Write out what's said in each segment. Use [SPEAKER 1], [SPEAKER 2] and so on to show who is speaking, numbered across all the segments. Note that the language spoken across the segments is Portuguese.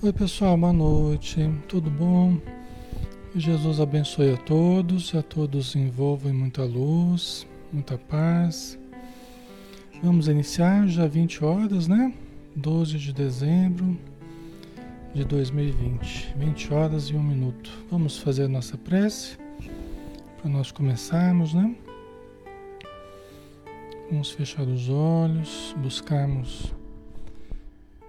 [SPEAKER 1] Oi, pessoal, boa noite. Tudo bom? Que Jesus abençoe a todos, a todos envolva em muita luz, muita paz. Vamos iniciar já 20 horas, né? 12 de dezembro de 2020, 20 horas e 1 minuto. Vamos fazer a nossa prece para nós começarmos, né? Vamos fechar os olhos, buscarmos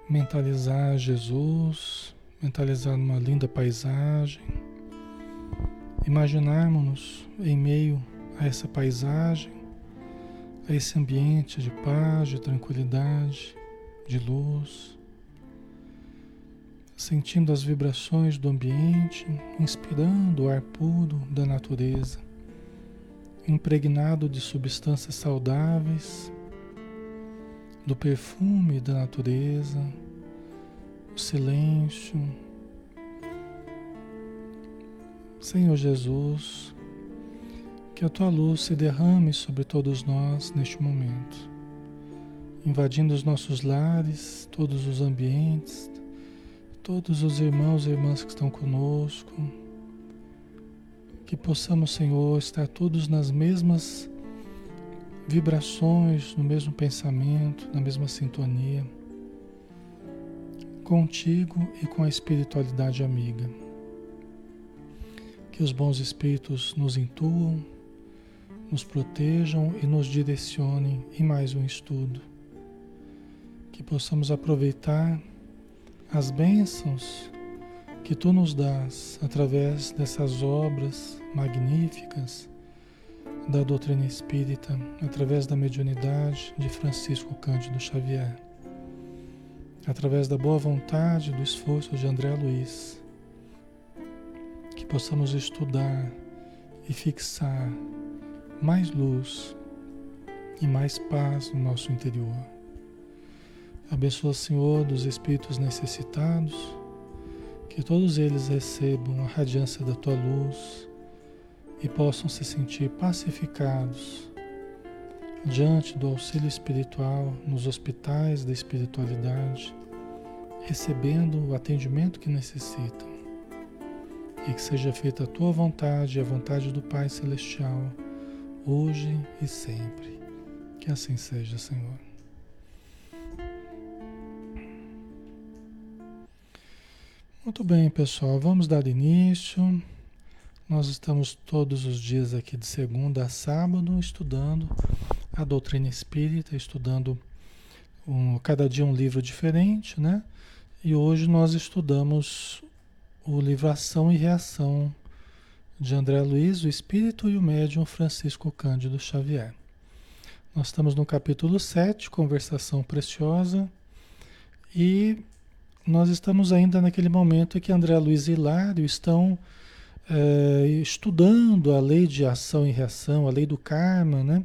[SPEAKER 1] mentalizar Jesus, mentalizar uma linda paisagem, imaginarmos-nos em meio a essa paisagem, a esse ambiente de paz, de tranquilidade, de luz, sentindo as vibrações do ambiente, inspirando o ar puro da natureza, impregnado de substâncias saudáveis do perfume da natureza, o silêncio. Senhor Jesus, que a tua luz se derrame sobre todos nós neste momento, invadindo os nossos lares, todos os ambientes, todos os irmãos e irmãs que estão conosco, que possamos, Senhor, estar todos nas mesmas vibrações, no mesmo pensamento, na mesma sintonia, contigo e com a espiritualidade amiga. Que os bons espíritos nos intuam, nos protejam e nos direcionem em mais um estudo. Que possamos aproveitar as bênçãos que tu nos dás através dessas obras magníficas da doutrina espírita através da mediunidade de Francisco Cândido Xavier, através da boa vontade do esforço de André Luiz, que possamos estudar e fixar mais luz e mais paz no nosso interior. Abençoa, Senhor, dos espíritos necessitados, que todos eles recebam a radiância da tua luz e possam se sentir pacificados diante do auxílio espiritual nos hospitais da espiritualidade, recebendo o atendimento que necessitam. E que seja feita a tua vontade e a vontade do Pai Celestial, hoje e sempre. Que assim seja, Senhor. Muito bem, pessoal, vamos dar início. Nós estamos todos os dias aqui de segunda a sábado estudando a doutrina espírita, estudando um, cada dia um livro diferente, né? E hoje nós estudamos o livro Ação e Reação de André Luiz, o Espírito e o Médium Francisco Cândido Xavier. Nós estamos no capítulo 7, Conversação Preciosa, e nós estamos ainda naquele momento em que André Luiz e Hilário estão é, estudando a lei de ação e reação, a lei do karma, né?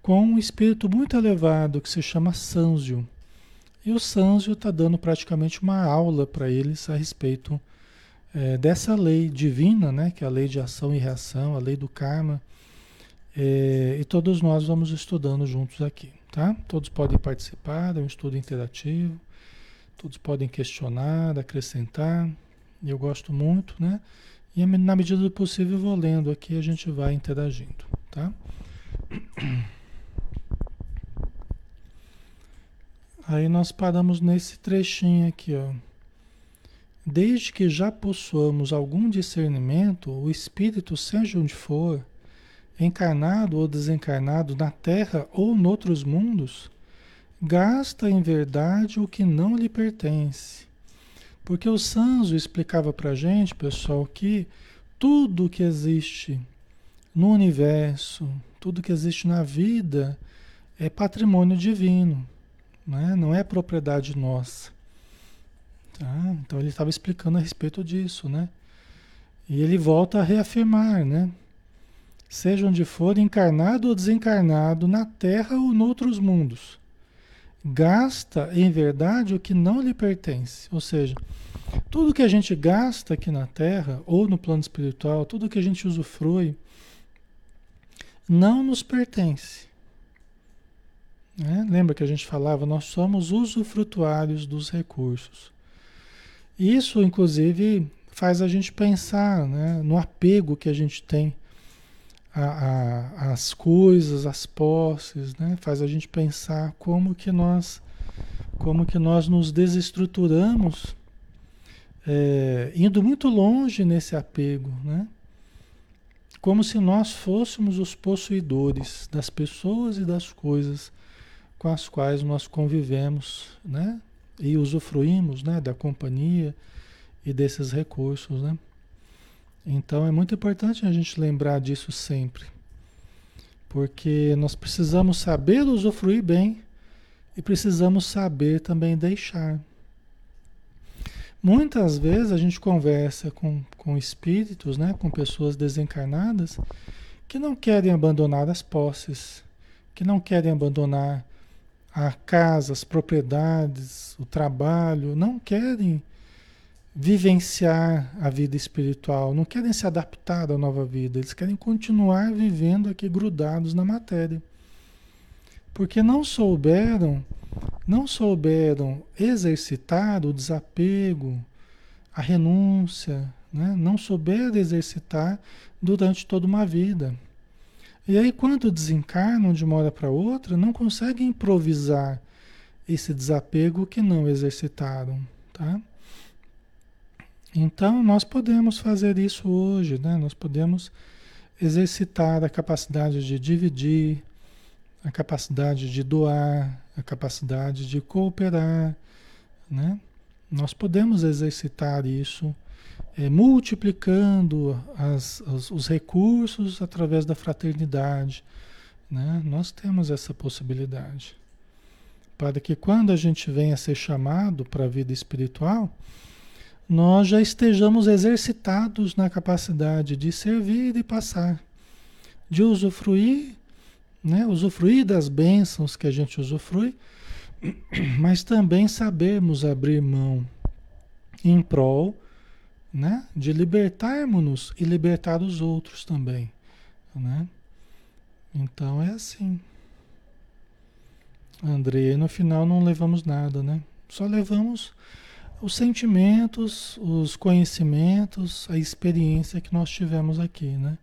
[SPEAKER 1] com um espírito muito elevado que se chama Sanzio. E o Sanzio está dando praticamente uma aula para eles a respeito é, dessa lei divina, né? que é a lei de ação e reação, a lei do karma. É, e todos nós vamos estudando juntos aqui. Tá? Todos podem participar, é um estudo interativo, todos podem questionar, acrescentar. Eu gosto muito, né? E na medida do possível eu vou lendo aqui a gente vai interagindo, tá? Aí nós paramos nesse trechinho aqui, ó. Desde que já possuamos algum discernimento, o espírito, seja onde for, encarnado ou desencarnado na Terra ou noutros mundos, gasta em verdade o que não lhe pertence porque o Sanzo explicava para a gente, pessoal, que tudo que existe no universo, tudo que existe na vida é patrimônio divino, né? não é propriedade nossa. Tá? Então ele estava explicando a respeito disso, né? E ele volta a reafirmar, né? Seja onde for, encarnado ou desencarnado, na Terra ou noutros mundos gasta em verdade o que não lhe pertence. Ou seja, tudo que a gente gasta aqui na Terra ou no plano espiritual, tudo que a gente usufrui, não nos pertence. Né? Lembra que a gente falava, nós somos usufrutuários dos recursos. Isso, inclusive, faz a gente pensar né, no apego que a gente tem às coisas, às posses, né? faz a gente pensar como que nós, como que nós nos desestruturamos, é, indo muito longe nesse apego, né? como se nós fôssemos os possuidores das pessoas e das coisas com as quais nós convivemos, né? e usufruímos né, da companhia e desses recursos. Né? Então é muito importante a gente lembrar disso sempre, porque nós precisamos saber usufruir bem e precisamos saber também deixar. Muitas vezes a gente conversa com, com espíritos, né, com pessoas desencarnadas, que não querem abandonar as posses, que não querem abandonar a casa, as propriedades, o trabalho, não querem vivenciar a vida espiritual, não querem se adaptar à nova vida, eles querem continuar vivendo aqui grudados na matéria. Porque não souberam, não souberam exercitar o desapego, a renúncia, né? não souberam exercitar durante toda uma vida. E aí, quando desencarnam de uma hora para outra, não conseguem improvisar esse desapego que não exercitaram, tá? Então, nós podemos fazer isso hoje, né? Nós podemos exercitar a capacidade de dividir, a capacidade de doar, a capacidade de cooperar, né? Nós podemos exercitar isso é, multiplicando as, as, os recursos através da fraternidade. Né? Nós temos essa possibilidade. Para que quando a gente venha a ser chamado para a vida espiritual, nós já estejamos exercitados na capacidade de servir e passar, de usufruir, né? usufruir das bênçãos que a gente usufrui, mas também sabermos abrir mão em prol né? de libertarmos-nos e libertar os outros também. Né? Então é assim. André, no final não levamos nada, né? Só levamos os sentimentos, os conhecimentos, a experiência que nós tivemos aqui, né?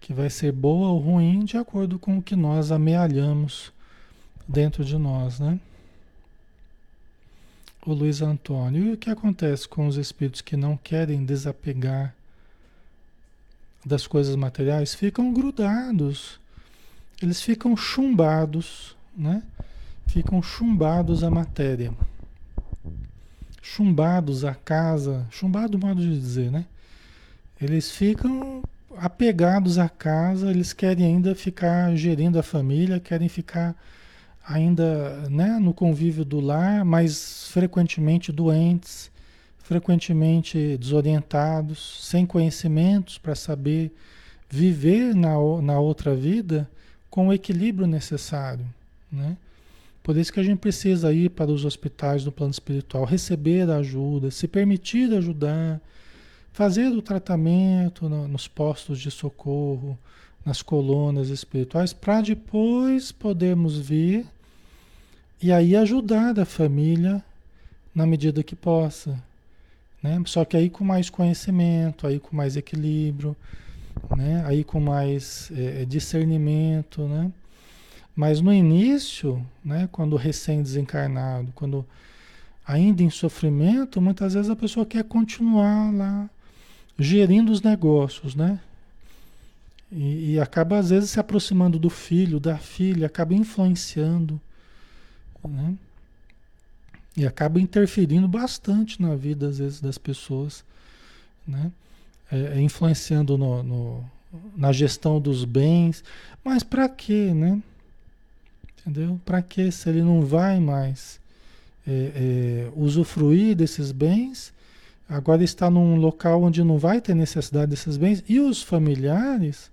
[SPEAKER 1] Que vai ser boa ou ruim de acordo com o que nós amealhamos dentro de nós, né? o Luiz Antônio. E o que acontece com os espíritos que não querem desapegar das coisas materiais? Ficam grudados, eles ficam chumbados, né? Ficam chumbados à matéria, chumbados à casa, chumbado modo de dizer, né? Eles ficam apegados à casa, eles querem ainda ficar gerindo a família, querem ficar ainda né, no convívio do lar, mas frequentemente doentes, frequentemente desorientados, sem conhecimentos para saber viver na, na outra vida com o equilíbrio necessário. Né? Por isso que a gente precisa ir para os hospitais do plano espiritual, receber ajuda, se permitir ajudar, fazer o tratamento no, nos postos de socorro, nas colunas espirituais, para depois podermos vir e aí ajudar a família na medida que possa. Né? Só que aí com mais conhecimento, aí com mais equilíbrio, né? aí com mais é discernimento. Né? Mas no início, né, quando recém-desencarnado, quando ainda em sofrimento, muitas vezes a pessoa quer continuar lá gerindo os negócios, né? E, e acaba às vezes se aproximando do filho, da filha, acaba influenciando né? E acaba interferindo bastante na vida, às vezes, das pessoas, né? É, é influenciando no, no, na gestão dos bens. Mas para quê, né? Entendeu? Para quê se ele não vai mais é, é, usufruir desses bens? Agora está num local onde não vai ter necessidade desses bens. E os familiares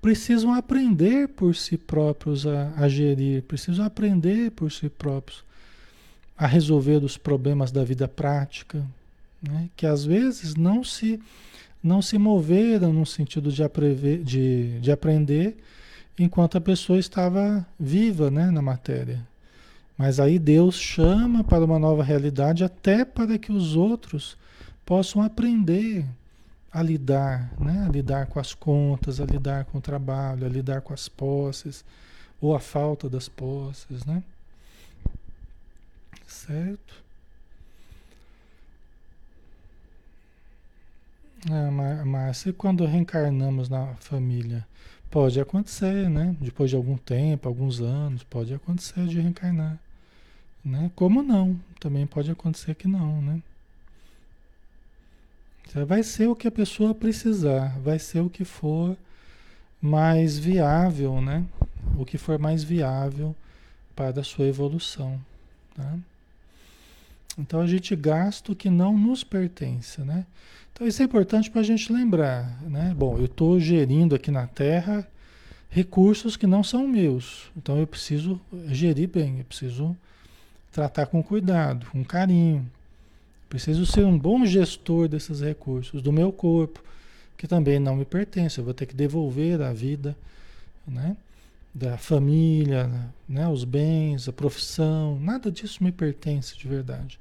[SPEAKER 1] precisam aprender por si próprios a, a gerir, precisam aprender por si próprios a resolver os problemas da vida prática, né? que às vezes não se, não se moveram no sentido de, aprever, de, de aprender enquanto a pessoa estava viva né, na matéria. Mas aí Deus chama para uma nova realidade até para que os outros possam aprender a lidar, né? a lidar com as contas, a lidar com o trabalho, a lidar com as posses, ou a falta das posses, né? Certo? Ah, mas e quando reencarnamos na família? Pode acontecer, né? Depois de algum tempo, alguns anos, pode acontecer de reencarnar. Né? Como não? Também pode acontecer que não, né? Vai ser o que a pessoa precisar, vai ser o que for mais viável, né? O que for mais viável para a sua evolução, tá? Então a gente gasta o que não nos pertence, né? Então isso é importante para a gente lembrar, né? Bom, eu estou gerindo aqui na Terra recursos que não são meus, então eu preciso gerir bem, eu preciso tratar com cuidado, com carinho, Preciso ser um bom gestor desses recursos, do meu corpo, que também não me pertence. Eu vou ter que devolver a vida, né? da família, né? os bens, a profissão, nada disso me pertence de verdade.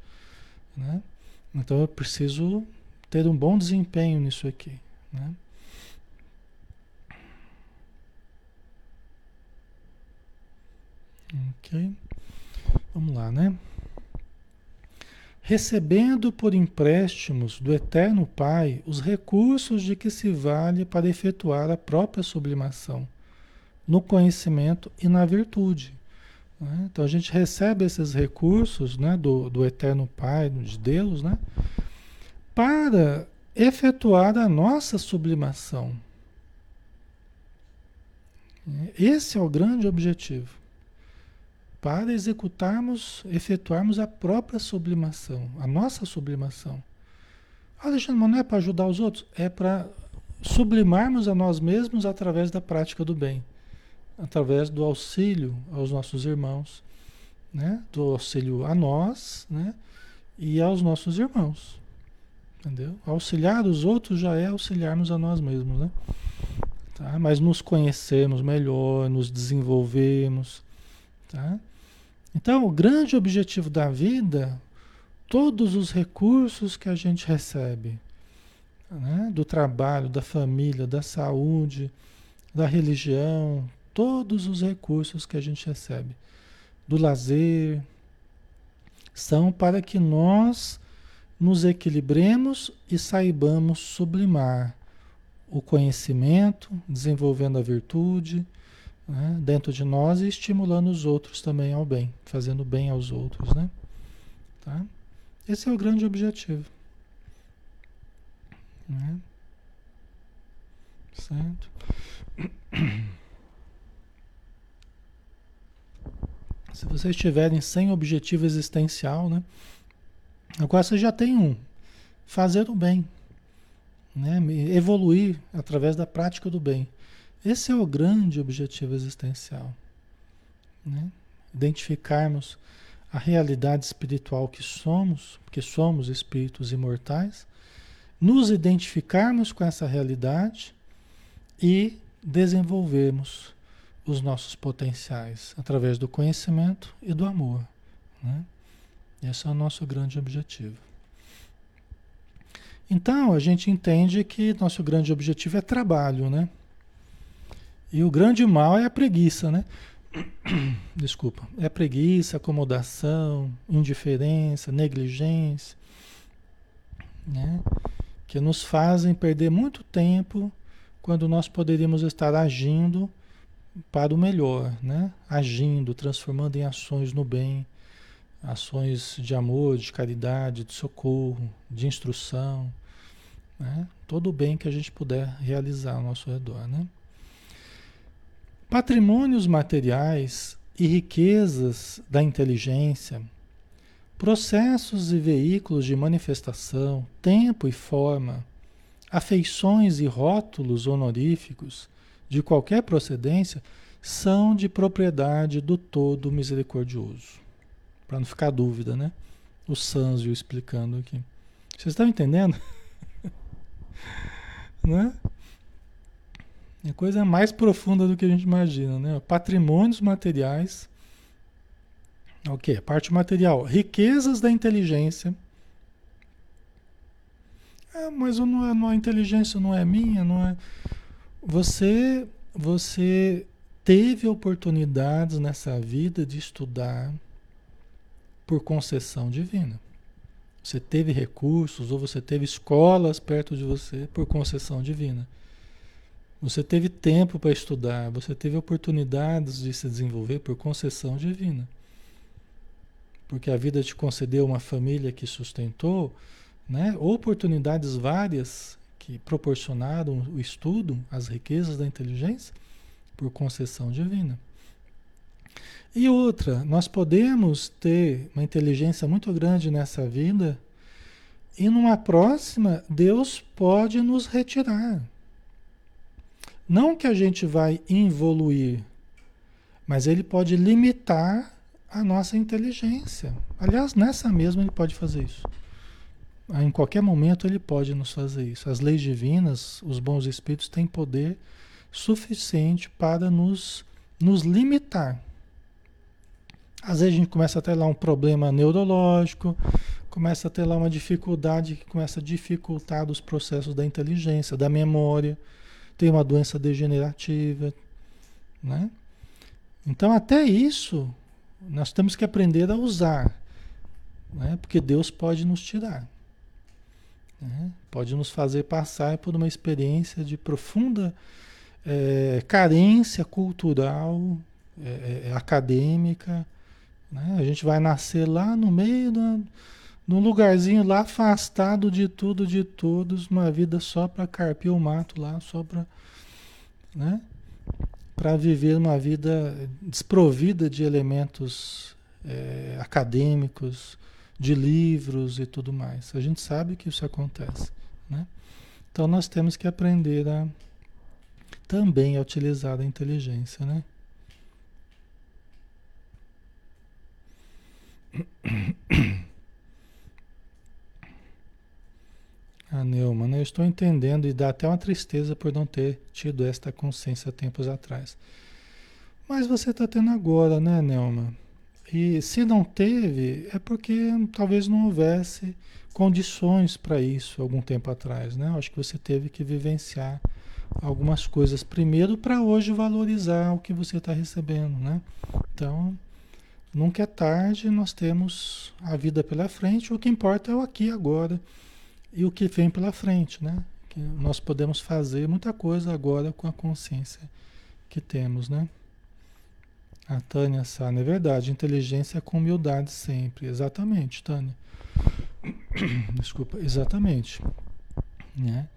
[SPEAKER 1] Né? Então eu preciso ter um bom desempenho nisso aqui. Né? Ok. Vamos lá, né? recebendo por empréstimos do Eterno Pai os recursos de que se vale para efetuar a própria sublimação, no conhecimento e na virtude. Né? Então a gente recebe esses recursos né, do, do Eterno Pai, de Deus, né, para efetuar a nossa sublimação. Esse é o grande objetivo para executarmos, efetuarmos a própria sublimação, a nossa sublimação. Alexandre, mas não é para ajudar os outros, é para sublimarmos a nós mesmos através da prática do bem, através do auxílio aos nossos irmãos, né? do auxílio a nós né? e aos nossos irmãos. Entendeu? Auxiliar os outros já é auxiliarmos a nós mesmos, né? Tá? Mas nos conhecemos melhor, nos desenvolvemos, tá? Então, o grande objetivo da vida, todos os recursos que a gente recebe, né? do trabalho, da família, da saúde, da religião, todos os recursos que a gente recebe, do lazer, são para que nós nos equilibremos e saibamos sublimar o conhecimento, desenvolvendo a virtude, né, dentro de nós e estimulando os outros também ao bem, fazendo bem aos outros, né? Tá? Esse é o grande objetivo. Né? Certo? Se vocês estiverem sem objetivo existencial, né? Agora você já tem um. Fazer o bem. Né? Evoluir através da prática do bem. Esse é o grande objetivo existencial. Né? Identificarmos a realidade espiritual que somos, porque somos espíritos imortais, nos identificarmos com essa realidade e desenvolvermos os nossos potenciais através do conhecimento e do amor. Né? Esse é o nosso grande objetivo. Então, a gente entende que nosso grande objetivo é trabalho, né? E o grande mal é a preguiça, né? Desculpa. É preguiça, acomodação, indiferença, negligência, né? Que nos fazem perder muito tempo quando nós poderíamos estar agindo para o melhor, né? Agindo, transformando em ações no bem, ações de amor, de caridade, de socorro, de instrução, né? Todo o bem que a gente puder realizar ao nosso redor, né? Patrimônios materiais e riquezas da inteligência, processos e veículos de manifestação, tempo e forma, afeições e rótulos honoríficos de qualquer procedência são de propriedade do Todo Misericordioso. Para não ficar dúvida, né? O Sanzio explicando aqui. Vocês estão entendendo? né? É coisa mais profunda do que a gente imagina, né? Patrimônios materiais. O que? Parte material. Riquezas da inteligência. É, mas não é, não, a inteligência não é minha, não é. Você, você teve oportunidades nessa vida de estudar por concessão divina. Você teve recursos ou você teve escolas perto de você por concessão divina. Você teve tempo para estudar, você teve oportunidades de se desenvolver por concessão divina. Porque a vida te concedeu uma família que sustentou, né? oportunidades várias que proporcionaram o estudo, as riquezas da inteligência, por concessão divina. E outra, nós podemos ter uma inteligência muito grande nessa vida e numa próxima Deus pode nos retirar. Não que a gente vai evoluir, mas ele pode limitar a nossa inteligência. Aliás, nessa mesma ele pode fazer isso. Em qualquer momento ele pode nos fazer isso. As leis divinas, os bons espíritos têm poder suficiente para nos, nos limitar. Às vezes a gente começa a ter lá um problema neurológico, começa a ter lá uma dificuldade que começa a dificultar os processos da inteligência, da memória, tem uma doença degenerativa, né? Então até isso nós temos que aprender a usar, né? Porque Deus pode nos tirar, né? pode nos fazer passar por uma experiência de profunda é, carência cultural, é, acadêmica, né? A gente vai nascer lá no meio, da, num lugarzinho lá afastado de tudo, de todos, uma vida só para carpir o mato lá, só para né? para viver uma vida desprovida de elementos é, acadêmicos, de livros e tudo mais. A gente sabe que isso acontece. Né? Então nós temos que aprender a também a utilizar a inteligência. Né? Ah, Neumann, né? eu estou entendendo e dá até uma tristeza por não ter tido esta consciência tempos atrás. Mas você está tendo agora, né, Neumann? E se não teve, é porque talvez não houvesse condições para isso algum tempo atrás, né? Acho que você teve que vivenciar algumas coisas primeiro para hoje valorizar o que você está recebendo, né? Então, Nunca é tarde, nós temos a vida pela frente, o que importa é o aqui agora e o que vem pela frente, né? Que nós podemos fazer muita coisa agora com a consciência que temos, né? A Tânia Sana, é verdade, inteligência com humildade sempre, exatamente, Tânia. Desculpa, exatamente, né?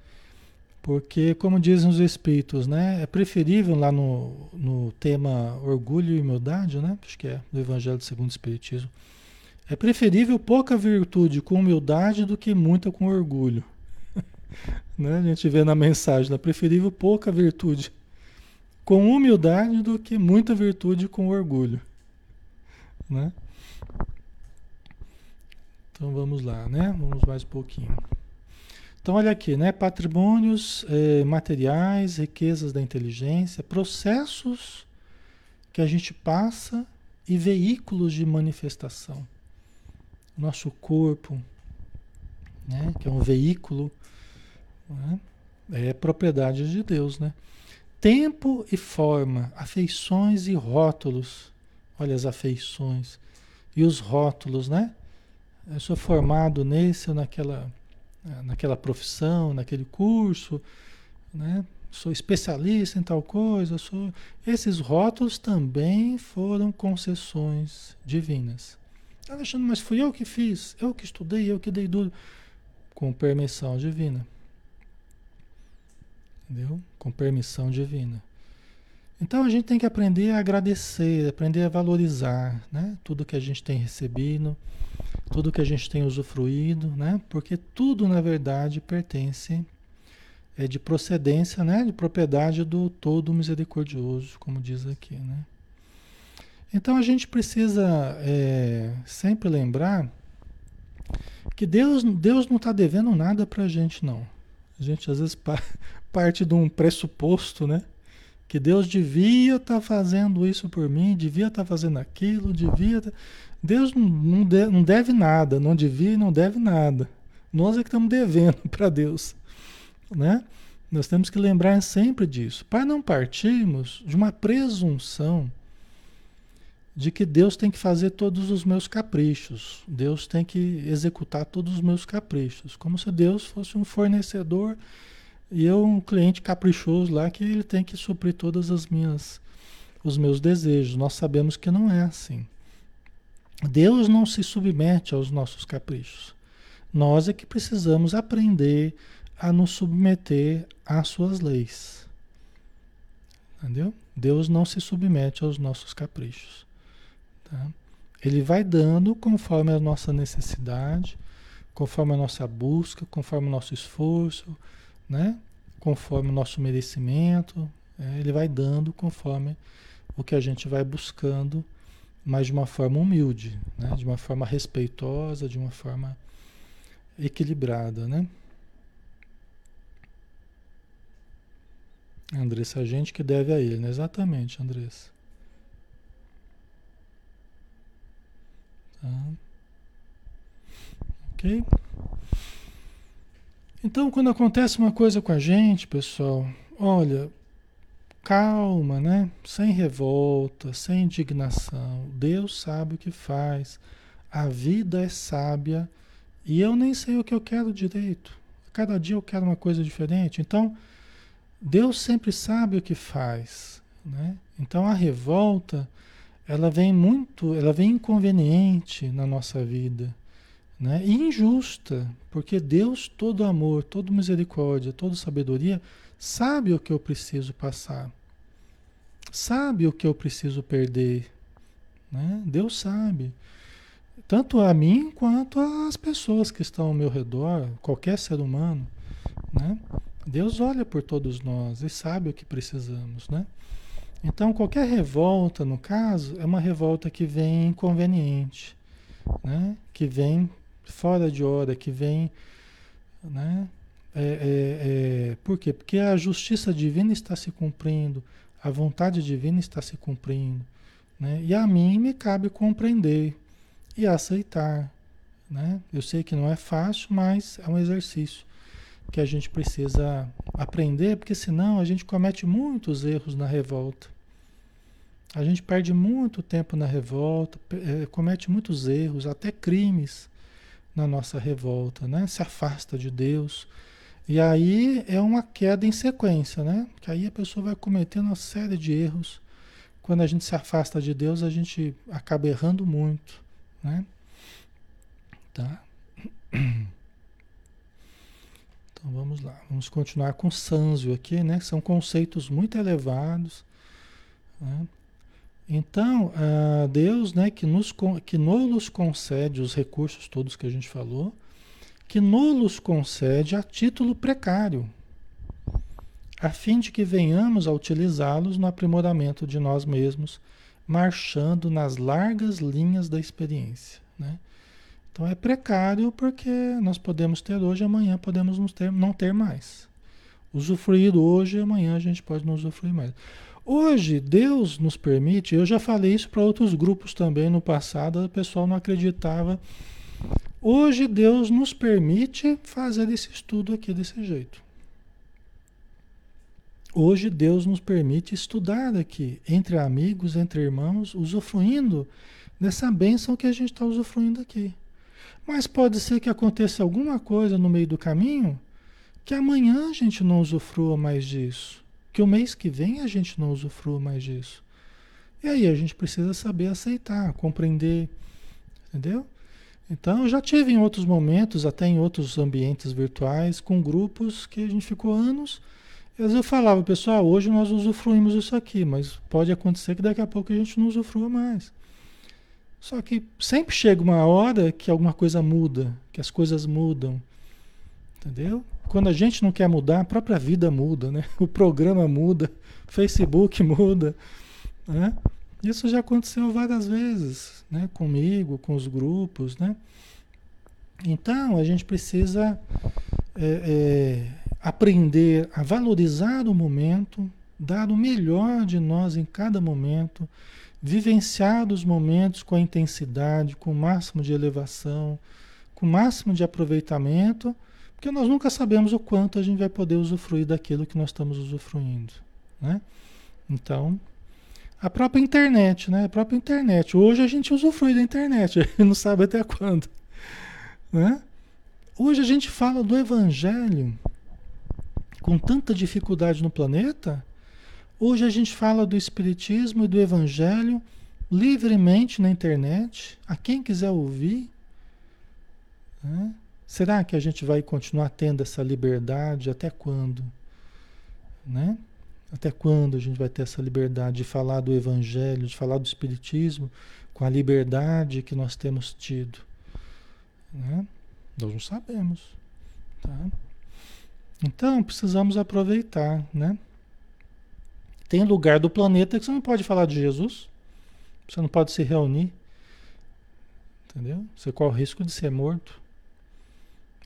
[SPEAKER 1] Porque, como dizem os espíritos, né, é preferível lá no, no tema orgulho e humildade, né, acho que é do Evangelho segundo o Espiritismo, é preferível pouca virtude com humildade do que muita com orgulho. né? A gente vê na mensagem, é preferível pouca virtude com humildade do que muita virtude com orgulho. Né? Então vamos lá, né? Vamos mais um pouquinho. Então, olha aqui, né? Patrimônios eh, materiais, riquezas da inteligência, processos que a gente passa e veículos de manifestação. Nosso corpo, né? Que é um veículo, né? é propriedade de Deus, né? Tempo e forma, afeições e rótulos. Olha as afeições e os rótulos, né? Eu sou formado nesse ou naquela naquela profissão, naquele curso, né? Sou especialista em tal coisa, sou... esses rótulos também foram concessões divinas. Alexandre, mas fui eu que fiz, eu que estudei, eu que dei duro, com permissão divina. Entendeu? Com permissão divina. Então a gente tem que aprender a agradecer, aprender a valorizar, né? Tudo que a gente tem recebido tudo que a gente tem usufruído, né? Porque tudo, na verdade, pertence, é de procedência, né? De propriedade do todo misericordioso, como diz aqui, né? Então a gente precisa é, sempre lembrar que Deus, Deus não está devendo nada para a gente, não. A gente às vezes parte de um pressuposto, né? Que Deus devia estar tá fazendo isso por mim, devia estar tá fazendo aquilo, devia. Tá... Deus não, deve, não deve nada, não devia e não deve nada. Nós é que estamos devendo para Deus, né? Nós temos que lembrar sempre disso, para não partirmos de uma presunção de que Deus tem que fazer todos os meus caprichos, Deus tem que executar todos os meus caprichos, como se Deus fosse um fornecedor e eu um cliente caprichoso lá que ele tem que suprir todas as minhas os meus desejos. Nós sabemos que não é assim. Deus não se submete aos nossos caprichos. Nós é que precisamos aprender a nos submeter às suas leis. Entendeu? Deus não se submete aos nossos caprichos. Tá? Ele vai dando conforme a nossa necessidade, conforme a nossa busca, conforme o nosso esforço, né? conforme o nosso merecimento. É, ele vai dando conforme o que a gente vai buscando mas de uma forma humilde, né? de uma forma respeitosa, de uma forma equilibrada, né? Andressa, a gente que deve a ele, né? Exatamente, Andressa. Tá. Ok? Então, quando acontece uma coisa com a gente, pessoal, olha, calma, né? Sem revolta, sem indignação. Deus sabe o que faz. A vida é sábia e eu nem sei o que eu quero direito. Cada dia eu quero uma coisa diferente. Então, Deus sempre sabe o que faz, né? Então a revolta, ela vem muito, ela vem inconveniente na nossa vida, né? E injusta, porque Deus, todo amor, todo misericórdia, toda sabedoria, sabe o que eu preciso passar, sabe o que eu preciso perder. Né? Deus sabe. Tanto a mim quanto às pessoas que estão ao meu redor, qualquer ser humano. Né? Deus olha por todos nós e sabe o que precisamos. Né? Então, qualquer revolta, no caso, é uma revolta que vem inconveniente, né? que vem fora de hora, que vem né? É, é, é, por quê? Porque a justiça divina está se cumprindo, a vontade divina está se cumprindo. Né? E a mim me cabe compreender e aceitar. Né? Eu sei que não é fácil, mas é um exercício que a gente precisa aprender, porque senão a gente comete muitos erros na revolta. A gente perde muito tempo na revolta, é, comete muitos erros, até crimes na nossa revolta, né? Se afasta de Deus e aí é uma queda em sequência, né? Que aí a pessoa vai cometendo uma série de erros. Quando a gente se afasta de Deus, a gente acaba errando muito, né? Tá? Então vamos lá, vamos continuar com Sanzio aqui, né? São conceitos muito elevados. Né? Então, uh, Deus, né, que nos que nos concede os recursos todos que a gente falou, que nos concede a título precário, a fim de que venhamos a utilizá-los no aprimoramento de nós mesmos, marchando nas largas linhas da experiência. Né? Então é precário porque nós podemos ter hoje, amanhã podemos não ter, não ter mais. Usufruído hoje, amanhã a gente pode não usufruir mais. Hoje, Deus nos permite, eu já falei isso para outros grupos também no passado, o pessoal não acreditava Hoje Deus nos permite fazer esse estudo aqui desse jeito. Hoje Deus nos permite estudar aqui, entre amigos, entre irmãos, usufruindo dessa bênção que a gente está usufruindo aqui. Mas pode ser que aconteça alguma coisa no meio do caminho que amanhã a gente não usufrua mais disso, que o mês que vem a gente não usufrua mais disso. E aí a gente precisa saber aceitar, compreender, entendeu? Então, eu já tive em outros momentos, até em outros ambientes virtuais, com grupos que a gente ficou anos. E às vezes eu falava, pessoal, hoje nós usufruímos isso aqui, mas pode acontecer que daqui a pouco a gente não usufrua mais. Só que sempre chega uma hora que alguma coisa muda, que as coisas mudam. Entendeu? Quando a gente não quer mudar, a própria vida muda, né? O programa muda, o Facebook muda, né? Isso já aconteceu várias vezes, né? Comigo, com os grupos, né? Então a gente precisa é, é, aprender a valorizar o momento, dar o melhor de nós em cada momento, vivenciar os momentos com a intensidade, com o máximo de elevação, com o máximo de aproveitamento, porque nós nunca sabemos o quanto a gente vai poder usufruir daquilo que nós estamos usufruindo, né? Então, a própria internet, né? A própria internet. Hoje a gente usufrui da internet, a gente não sabe até quando, né? Hoje a gente fala do evangelho com tanta dificuldade no planeta. Hoje a gente fala do espiritismo e do evangelho livremente na internet, a quem quiser ouvir. Né? Será que a gente vai continuar tendo essa liberdade até quando? Né? Até quando a gente vai ter essa liberdade de falar do Evangelho, de falar do Espiritismo, com a liberdade que nós temos tido? Né? Nós não sabemos. Tá? Então precisamos aproveitar. Né? Tem lugar do planeta que você não pode falar de Jesus, você não pode se reunir. Entendeu? Você corre o risco de ser morto.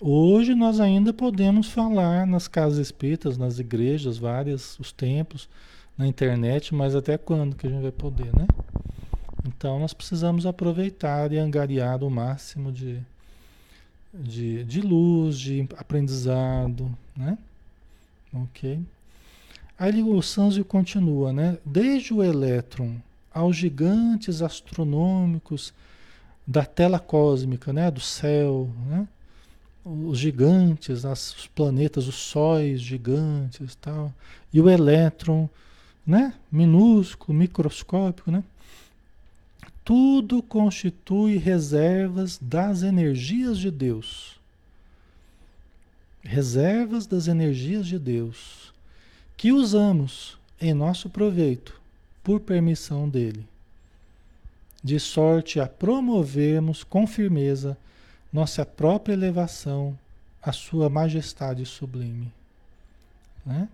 [SPEAKER 1] Hoje nós ainda podemos falar nas casas espíritas, nas igrejas, várias, os templos, na internet, mas até quando que a gente vai poder, né? Então nós precisamos aproveitar e angariar o máximo de, de, de luz, de aprendizado, né? Ok? Aí o Sanzio continua, né? Desde o elétron aos gigantes astronômicos da tela cósmica, né? Do céu, né? Os gigantes, as, os planetas, os sóis gigantes tal, e o elétron, né? minúsculo, microscópico, né? tudo constitui reservas das energias de Deus. Reservas das energias de Deus, que usamos em nosso proveito, por permissão dele, de sorte a promovermos com firmeza nossa própria elevação à sua majestade sublime. Né?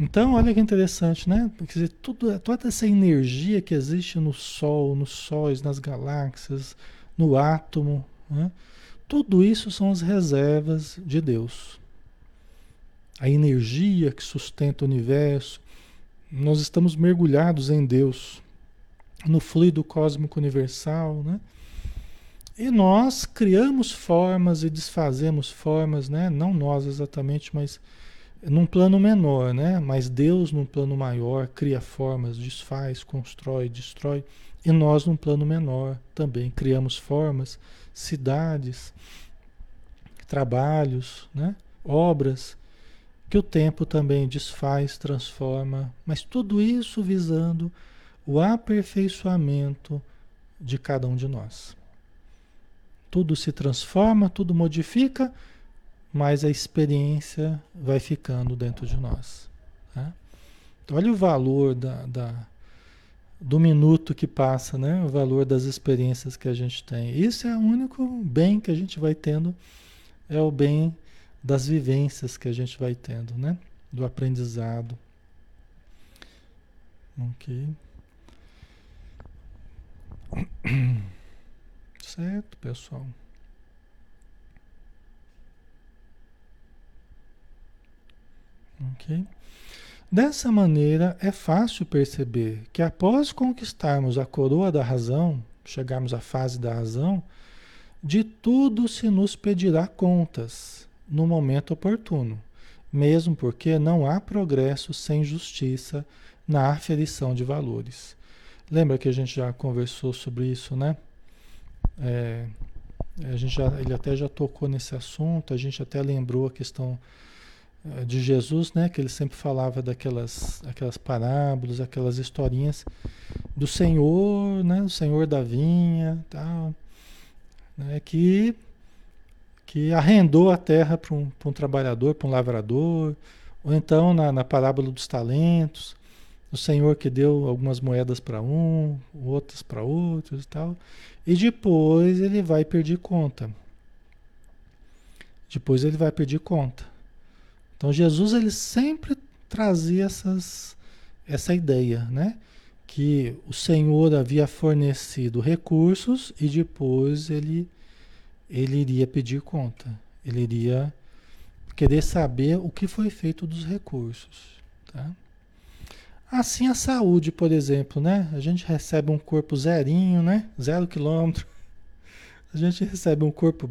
[SPEAKER 1] Então, olha que interessante, né? Quer dizer, tudo, toda essa energia que existe no Sol, nos sóis, nas galáxias, no átomo, né? tudo isso são as reservas de Deus. A energia que sustenta o universo. Nós estamos mergulhados em Deus, no fluido cósmico universal, né? E nós criamos formas e desfazemos formas, né? Não nós exatamente, mas num plano menor, né? Mas Deus num plano maior cria formas, desfaz, constrói, destrói. E nós num plano menor também criamos formas, cidades, trabalhos, né? Obras que o tempo também desfaz, transforma, mas tudo isso visando o aperfeiçoamento de cada um de nós. Tudo se transforma, tudo modifica, mas a experiência vai ficando dentro de nós. Tá? Então, olha o valor da, da, do minuto que passa, né? o valor das experiências que a gente tem. Isso é o único bem que a gente vai tendo, é o bem das vivências que a gente vai tendo, né? do aprendizado. Ok. Certo, pessoal? Ok? Dessa maneira, é fácil perceber que após conquistarmos a coroa da razão, chegarmos à fase da razão, de tudo se nos pedirá contas no momento oportuno, mesmo porque não há progresso sem justiça na aferição de valores. Lembra que a gente já conversou sobre isso, né? É, a gente já, ele até já tocou nesse assunto, a gente até lembrou a questão é, de Jesus, né, que ele sempre falava daquelas aquelas parábolas, aquelas historinhas do Senhor, né, o Senhor da vinha, tal, né, que que arrendou a terra para um, um trabalhador, para um lavrador, ou então na, na parábola dos talentos, o Senhor que deu algumas moedas para um, outras para outros e tal. E depois ele vai pedir conta. Depois ele vai pedir conta. Então Jesus ele sempre trazia essas, essa ideia, né? Que o Senhor havia fornecido recursos e depois ele, ele iria pedir conta. Ele iria querer saber o que foi feito dos recursos. Tá? Assim a saúde, por exemplo, né? A gente recebe um corpo zerinho, né? Zero quilômetro. A gente recebe um corpo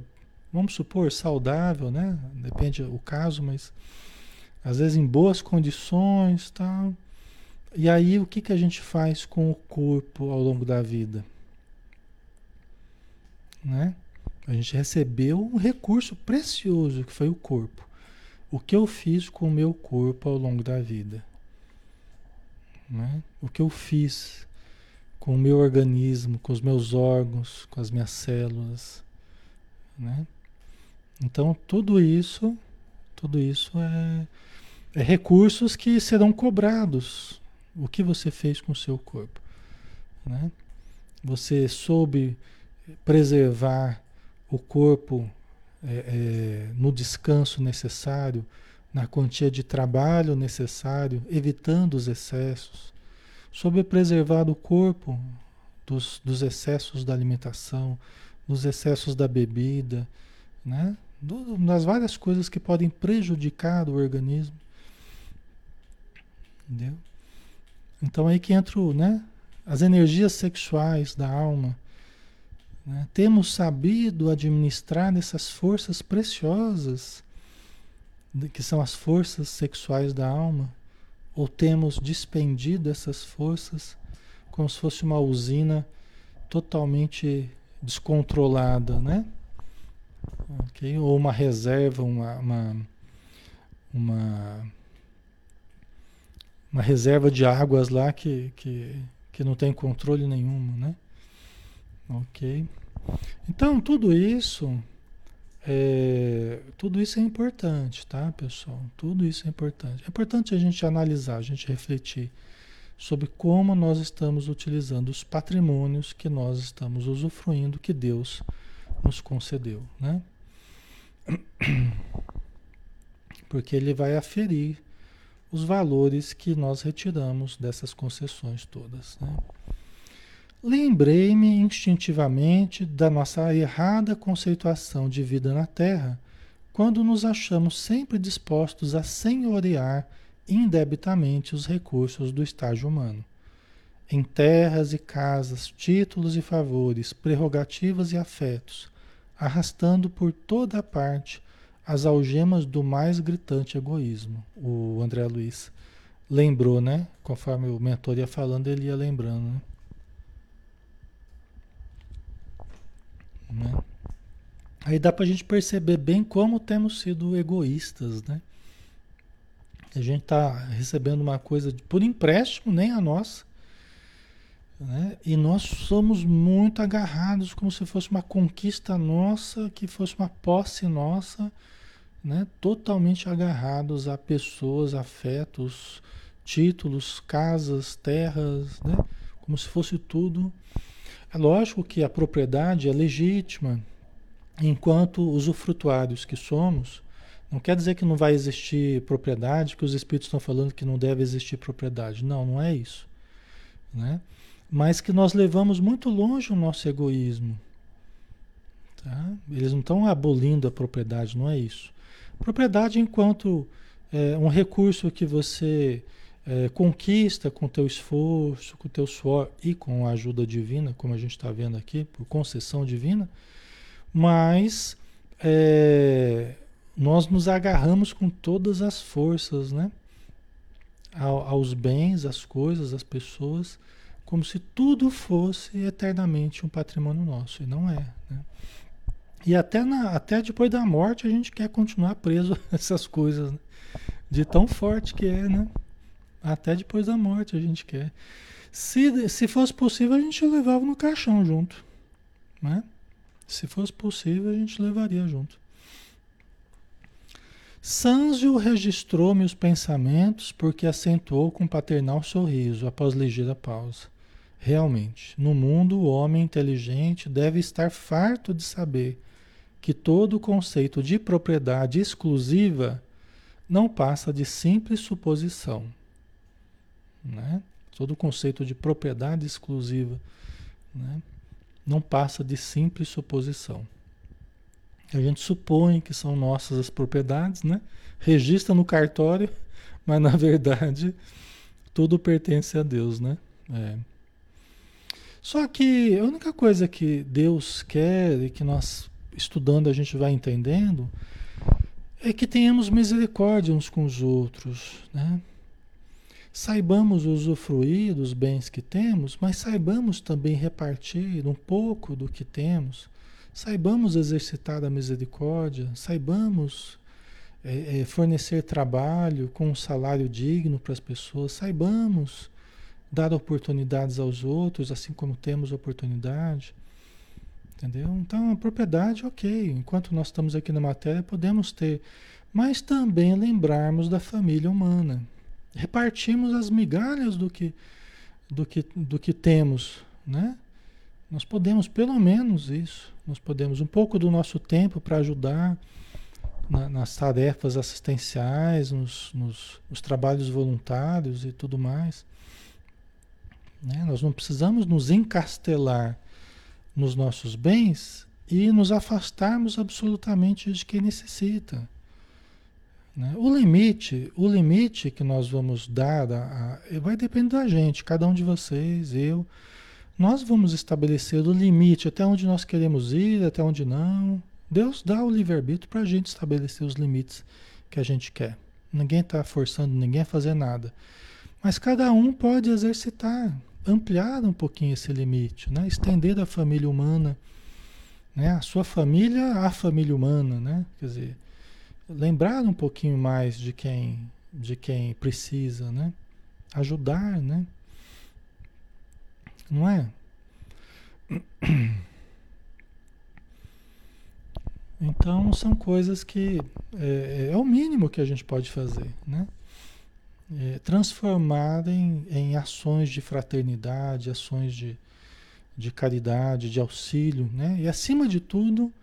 [SPEAKER 1] vamos supor, saudável, né? Depende o caso, mas às vezes em boas condições, tal. E aí o que, que a gente faz com o corpo ao longo da vida? Né? A gente recebeu um recurso precioso que foi o corpo. O que eu fiz com o meu corpo ao longo da vida? Né? O que eu fiz com o meu organismo, com os meus órgãos, com as minhas células? Né? Então tudo isso, tudo isso é, é recursos que serão cobrados. O que você fez com o seu corpo? Né? Você soube preservar o corpo é, é, no descanso necessário, na quantia de trabalho necessário, evitando os excessos, sobre preservar o corpo dos, dos excessos da alimentação, dos excessos da bebida, né? Do, das várias coisas que podem prejudicar o organismo. Entendeu? Então aí que entra né, as energias sexuais da alma, né? Temos sabido administrar essas forças preciosas, que são as forças sexuais da alma, ou temos dispendido essas forças como se fosse uma usina totalmente descontrolada, né? Okay? Ou uma reserva, uma, uma, uma, uma reserva de águas lá que, que, que não tem controle nenhum, né? Ok. Então, tudo isso é, tudo isso é importante, tá, pessoal? Tudo isso é importante. É importante a gente analisar, a gente refletir sobre como nós estamos utilizando os patrimônios que nós estamos usufruindo, que Deus nos concedeu, né? Porque ele vai aferir os valores que nós retiramos dessas concessões todas, né? Lembrei-me instintivamente da nossa errada conceituação de vida na Terra, quando nos achamos sempre dispostos a senhorear indebitamente os recursos do estágio humano. Em terras e casas, títulos e favores, prerrogativas e afetos, arrastando por toda a parte as algemas do mais gritante egoísmo. O André Luiz lembrou, né? Conforme o mentor ia falando, ele ia lembrando, né? Né? Aí dá para a gente perceber bem como temos sido egoístas, né? A gente está recebendo uma coisa por empréstimo, nem a nossa. Né? E nós somos muito agarrados como se fosse uma conquista nossa, que fosse uma posse nossa, né? totalmente agarrados a pessoas, afetos, títulos, casas, terras, né? como se fosse tudo é lógico que a propriedade é legítima, enquanto usufrutuários que somos, não quer dizer que não vai existir propriedade, que os espíritos estão falando que não deve existir propriedade. Não, não é isso. Né? Mas que nós levamos muito longe o nosso egoísmo. Tá? Eles não estão abolindo a propriedade, não é isso. Propriedade enquanto é, um recurso que você é, conquista com teu esforço, com teu suor e com a ajuda divina, como a gente está vendo aqui, por concessão divina, mas é, nós nos agarramos com todas as forças, né? aos bens, às coisas, às pessoas, como se tudo fosse eternamente um patrimônio nosso, e não é. Né? E até, na, até depois da morte a gente quer continuar preso a essas coisas, né? de tão forte que é, né? Até depois da morte a gente quer. Se, se fosse possível, a gente levava no caixão junto. Né? Se fosse possível, a gente levaria junto. Sanzio registrou meus pensamentos porque acentuou com paternal sorriso após ligeira pausa. Realmente, no mundo o homem inteligente deve estar farto de saber que todo o conceito de propriedade exclusiva não passa de simples suposição né? Todo o conceito de propriedade exclusiva né? não passa de simples suposição. A gente supõe que são nossas as propriedades, né? registra no cartório, mas na verdade tudo pertence a Deus. Né? É. Só que a única coisa que Deus quer e que nós estudando a gente vai entendendo, é que tenhamos misericórdia uns com os outros, né? Saibamos usufruir dos bens que temos, mas saibamos também repartir um pouco do que temos. Saibamos exercitar a misericórdia, saibamos é, é, fornecer trabalho com um salário digno para as pessoas, saibamos dar oportunidades aos outros, assim como temos oportunidade. Entendeu? Então, a propriedade, ok. Enquanto nós estamos aqui na matéria, podemos ter. Mas também lembrarmos da família humana repartimos as migalhas do que, do que, do que temos, né? Nós podemos, pelo menos isso, nós podemos um pouco do nosso tempo para ajudar na, nas tarefas assistenciais, nos, nos, nos, trabalhos voluntários e tudo mais. Né? Nós não precisamos nos encastelar nos nossos bens e nos afastarmos absolutamente de quem necessita. Né? O limite, o limite que nós vamos dar a, a, vai depender da gente, cada um de vocês, eu. Nós vamos estabelecer o limite até onde nós queremos ir, até onde não. Deus dá o livre-arbítrio para a gente estabelecer os limites que a gente quer. Ninguém está forçando ninguém a fazer nada. Mas cada um pode exercitar, ampliar um pouquinho esse limite, né? estender a família humana, né? a sua família à família humana. Né? Quer dizer, lembrar um pouquinho mais de quem de quem precisa, né? Ajudar, né? Não é? Então são coisas que é, é o mínimo que a gente pode fazer, né? É, transformar em, em ações de fraternidade, ações de, de caridade, de auxílio, né? E acima de tudo,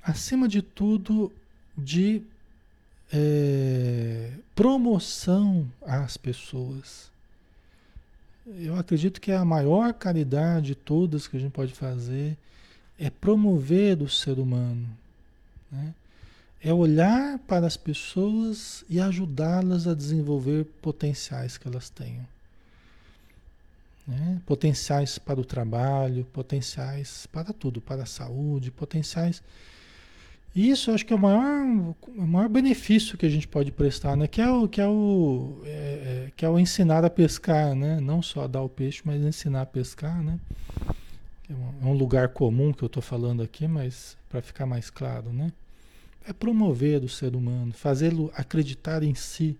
[SPEAKER 1] acima de tudo, de é, promoção às pessoas. Eu acredito que a maior caridade de todas que a gente pode fazer é promover o ser humano. Né? É olhar para as pessoas e ajudá-las a desenvolver potenciais que elas tenham. Né? Potenciais para o trabalho, potenciais para tudo, para a saúde, potenciais isso acho que é o maior, o maior benefício que a gente pode prestar, né? Que é o, que é o, é, é, que é o ensinar a pescar, né? Não só dar o peixe, mas ensinar a pescar, né? É um lugar comum que eu estou falando aqui, mas para ficar mais claro, né? É promover o ser humano, fazê-lo acreditar em si,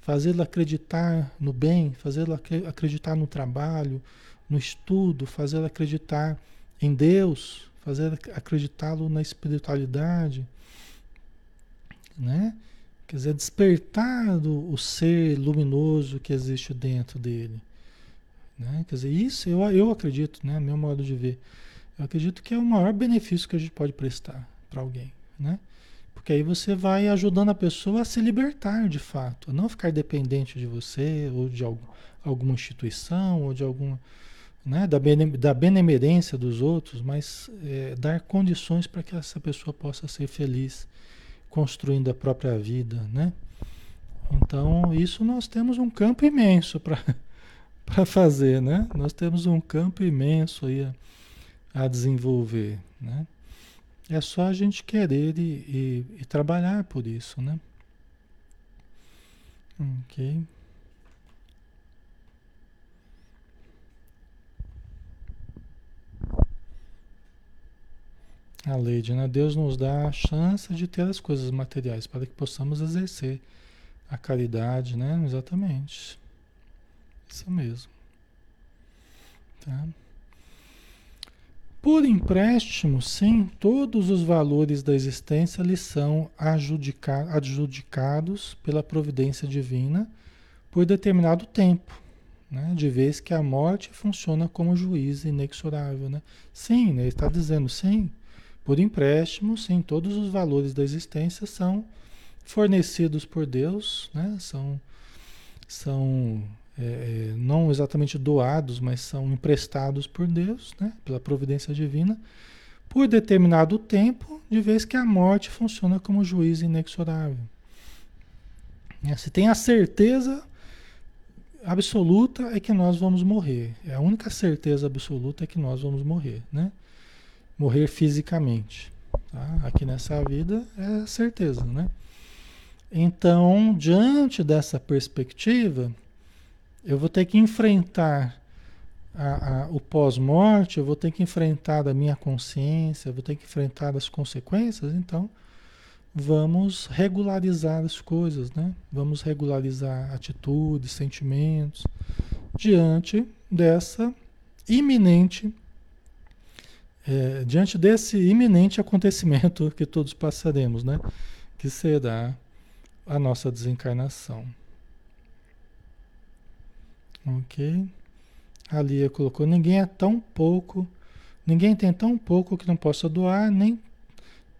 [SPEAKER 1] fazê-lo acreditar no bem, fazê-lo acreditar no trabalho, no estudo, fazê-lo acreditar em Deus, fazer acreditá-lo na espiritualidade, né? Quer dizer, despertar o ser luminoso que existe dentro dele. Né? Quer dizer, isso eu, eu acredito, né? Meu modo de ver. Eu acredito que é o maior benefício que a gente pode prestar para alguém, né? Porque aí você vai ajudando a pessoa a se libertar de fato, a não ficar dependente de você ou de algum, alguma instituição ou de alguma né, da, bene, da benemerência dos outros, mas é, dar condições para que essa pessoa possa ser feliz, construindo a própria vida, né? Então, isso nós temos um campo imenso para fazer, né? Nós temos um campo imenso aí a, a desenvolver, né? É só a gente querer e, e, e trabalhar por isso, né? Ok. A lei de né? Deus nos dá a chance de ter as coisas materiais para que possamos exercer a caridade, né? Exatamente. Isso mesmo. Tá? Por empréstimo, sim, todos os valores da existência lhe são adjudicados pela providência divina por determinado tempo, né? de vez que a morte funciona como juiz inexorável. Né? Sim, né? ele está dizendo sim, por empréstimo, sim, todos os valores da existência são fornecidos por Deus, né? são, são é, é, não exatamente doados, mas são emprestados por Deus, né? pela providência divina, por determinado tempo, de vez que a morte funciona como juiz inexorável. É, se tem a certeza absoluta é que nós vamos morrer. É a única certeza absoluta é que nós vamos morrer, né? Morrer fisicamente, Tá? Aqui nessa vida é certeza, né? Então, diante dessa perspectiva, eu vou ter que enfrentar a, a, o pós-morte, eu vou ter que enfrentar a minha consciência, eu vou ter que enfrentar as consequências, então vamos regularizar as coisas, né? Vamos regularizar atitudes, sentimentos, diante dessa iminente, é, diante desse iminente acontecimento que todos passaremos, né? Que será a nossa desencarnação. Ok? A Lia colocou: ninguém é tão pouco, ninguém tem tão pouco que não possa doar, nem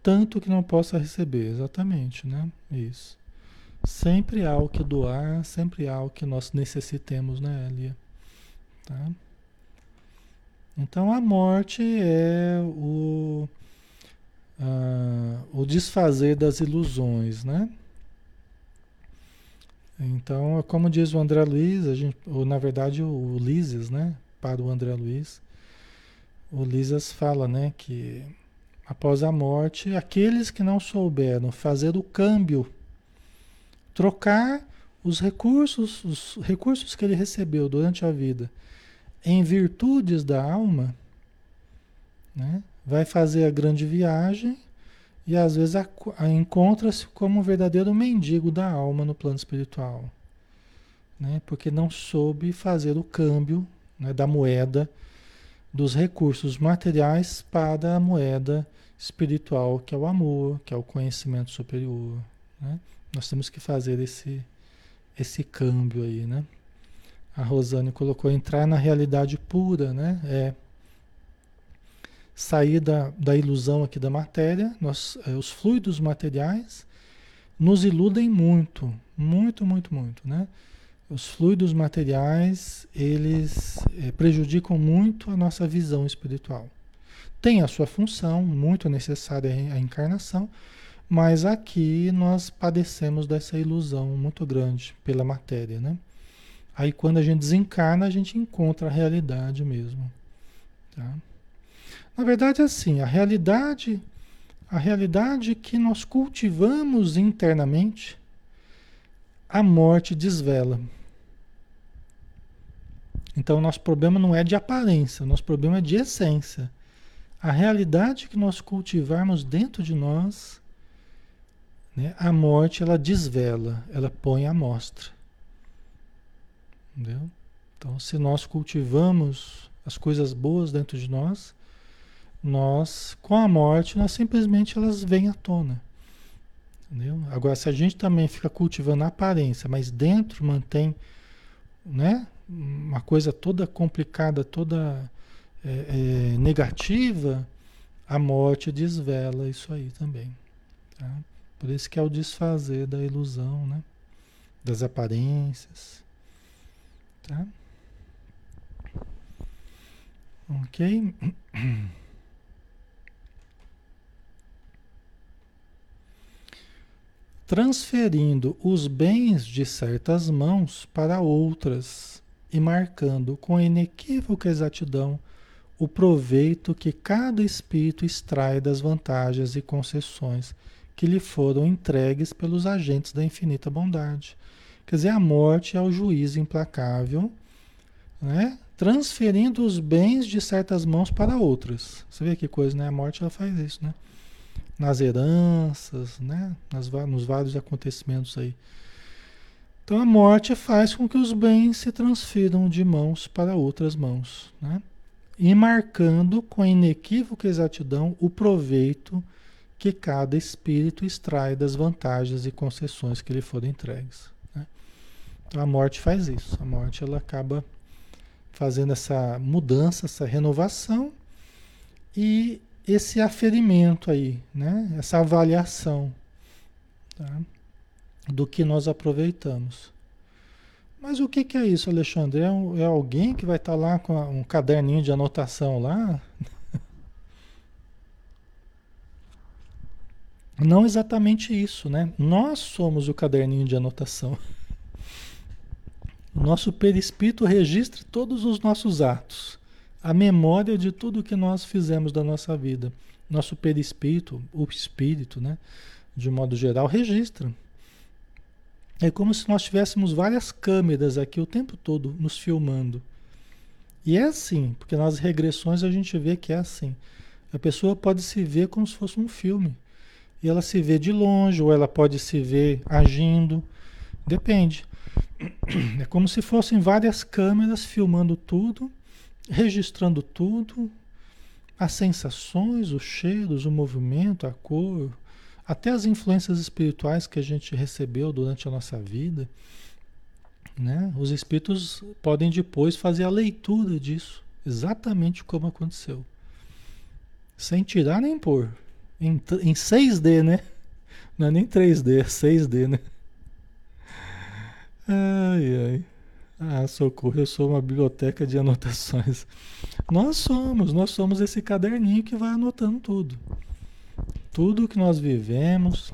[SPEAKER 1] tanto que não possa receber. Exatamente, né? Isso. Sempre há o que doar, sempre há o que nós necessitemos, né, Lia? Tá? Então a morte é o, o desfazer das ilusões, né? Então, como diz o André Luiz, a gente, ou na verdade o Lises, né, para o André Luiz, o Lises fala, né, que após a morte, aqueles que não souberam fazer o câmbio, trocar os recursos, os recursos que ele recebeu durante a vida em virtudes da alma, né, vai fazer a grande viagem e às vezes encontra-se como um verdadeiro mendigo da alma no plano espiritual. Né? Porque não soube fazer o câmbio né, da moeda, dos recursos materiais para a moeda espiritual, que é o amor, que é o conhecimento superior. Né? Nós temos que fazer esse, esse câmbio aí, né? A Rosane colocou entrar na realidade pura, né? É sair da, da ilusão aqui da matéria, nós, é, os fluidos materiais nos iludem muito, muito, muito, muito, né? Os fluidos materiais, eles é, prejudicam muito a nossa visão espiritual. Tem a sua função, muito necessária a encarnação, mas aqui nós padecemos dessa ilusão muito grande pela matéria, né? Aí quando a gente desencarna, a gente encontra a realidade mesmo, tá? Na verdade, é assim, a realidade, a realidade que nós cultivamos internamente, a morte desvela. Então, nosso problema não é de aparência, o nosso problema é de essência. A realidade que nós cultivarmos dentro de nós, né, a morte ela desvela, ela põe à mostra. Entendeu? Então, se nós cultivamos as coisas boas dentro de nós, nós, com a morte, nós simplesmente elas vêm à tona. Entendeu? Agora, se a gente também fica cultivando a aparência, mas dentro mantém né, uma coisa toda complicada, toda é, é, negativa, a morte desvela isso aí também. Tá? Por isso que é o desfazer da ilusão, né? das aparências. Tá? Ok? transferindo os bens de certas mãos para outras e marcando com inequívoca exatidão o proveito que cada espírito extrai das vantagens e concessões que lhe foram entregues pelos agentes da infinita bondade. Quer dizer, a morte é o juiz implacável, né? transferindo os bens de certas mãos para outras. Você vê que coisa, né? A morte ela faz isso, né? nas heranças, né? Nas, nos vários acontecimentos aí. Então a morte faz com que os bens se transfiram de mãos para outras mãos, né? E marcando com inequívoca exatidão o proveito que cada espírito extrai das vantagens e concessões que lhe foram entregues. Então a morte faz isso. A morte ela acaba fazendo essa mudança, essa renovação e esse aferimento aí, né? essa avaliação tá? do que nós aproveitamos. Mas o que, que é isso, Alexandre? É, um, é, alguém que vai estar tá lá com um caderninho de anotação lá? Não exatamente isso, né? Nós somos o caderninho de anotação. O nosso perispírito registra todos os nossos atos a memória de tudo que nós fizemos da nossa vida, Nosso perispírito, o espírito, né? De modo geral, registra. É como se nós tivéssemos várias câmeras aqui o tempo todo nos filmando. E é assim, porque nas regressões a gente vê que é assim. A pessoa pode se ver como se fosse um filme. E ela se vê de longe, ou ela pode se ver agindo. Depende. É como se fossem várias câmeras filmando tudo, registrando tudo, as sensações, os cheiros, o movimento, a cor, até as influências espirituais que a gente recebeu durante a nossa vida. Né? Os espíritos podem depois fazer a leitura disso, exatamente como aconteceu. Sem tirar nem pôr. Em, em 6D, né? Não é nem 3D, é 6D, né? Ai, ai. Ah, socorro, eu sou uma biblioteca de anotações. Nós somos, nós somos esse caderninho que vai anotando tudo. Tudo que nós vivemos,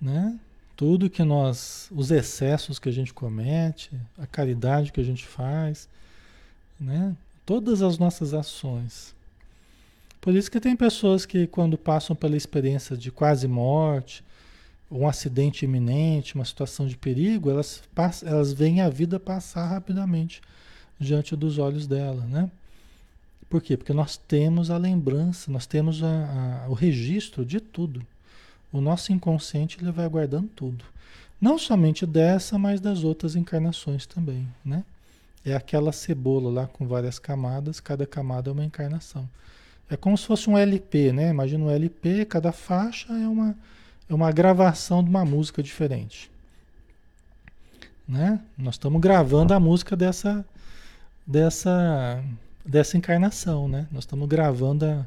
[SPEAKER 1] né? Tudo que nós, os excessos que a gente comete, a caridade que a gente faz, né? Todas as nossas ações. Por isso que tem pessoas que quando passam pela experiência de quase morte, um acidente iminente, uma situação de perigo, elas, elas veem a vida passar rapidamente diante dos olhos dela, né? Por quê? Porque nós temos a lembrança, nós temos a, a, o registro de tudo. O nosso inconsciente ele vai guardando tudo. Não somente dessa, mas das outras encarnações também, né? É aquela cebola lá com várias camadas, cada camada é uma encarnação. É como se fosse um LP, né? Imagina um LP, cada faixa é uma, é uma gravação de uma música diferente. Né? Nós estamos gravando a música dessa, dessa, dessa encarnação, né? Nós estamos gravando a,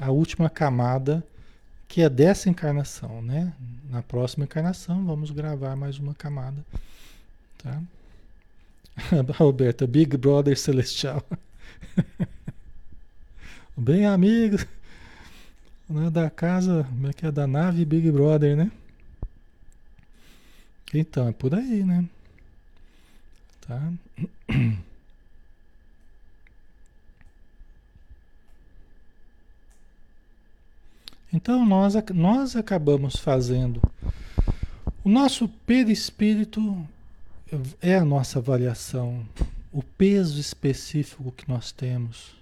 [SPEAKER 1] a última camada que é dessa encarnação, né? Na próxima encarnação vamos gravar mais uma camada, tá? Roberta, Big Brother Celestial. Bem amigos né, da casa, como é que é? Da nave Big Brother, né? Então, é por aí, né? Tá? Então nós, nós acabamos fazendo. O nosso perispírito é a nossa variação, o peso específico que nós temos.